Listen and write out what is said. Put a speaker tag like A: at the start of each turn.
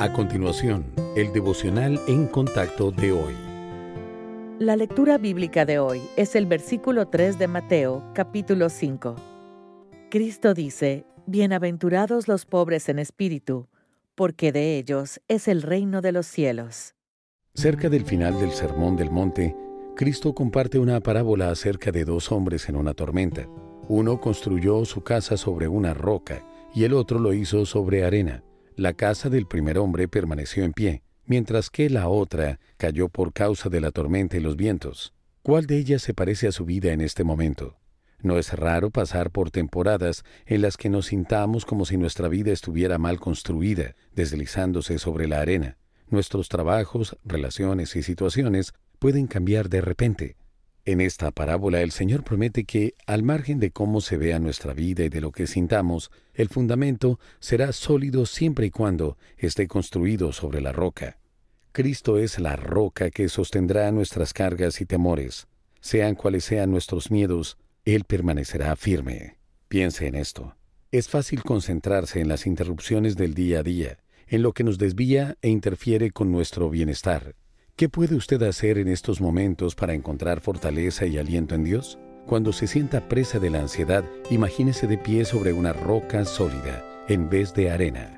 A: A continuación, el devocional en contacto de hoy.
B: La lectura bíblica de hoy es el versículo 3 de Mateo, capítulo 5. Cristo dice, Bienaventurados los pobres en espíritu, porque de ellos es el reino de los cielos.
A: Cerca del final del Sermón del Monte, Cristo comparte una parábola acerca de dos hombres en una tormenta. Uno construyó su casa sobre una roca y el otro lo hizo sobre arena. La casa del primer hombre permaneció en pie, mientras que la otra cayó por causa de la tormenta y los vientos. ¿Cuál de ellas se parece a su vida en este momento? No es raro pasar por temporadas en las que nos sintamos como si nuestra vida estuviera mal construida, deslizándose sobre la arena. Nuestros trabajos, relaciones y situaciones pueden cambiar de repente. En esta parábola el Señor promete que, al margen de cómo se vea nuestra vida y de lo que sintamos, el fundamento será sólido siempre y cuando esté construido sobre la roca. Cristo es la roca que sostendrá nuestras cargas y temores. Sean cuales sean nuestros miedos, Él permanecerá firme. Piense en esto. Es fácil concentrarse en las interrupciones del día a día, en lo que nos desvía e interfiere con nuestro bienestar. ¿Qué puede usted hacer en estos momentos para encontrar fortaleza y aliento en Dios? Cuando se sienta presa de la ansiedad, imagínese de pie sobre una roca sólida en vez de arena.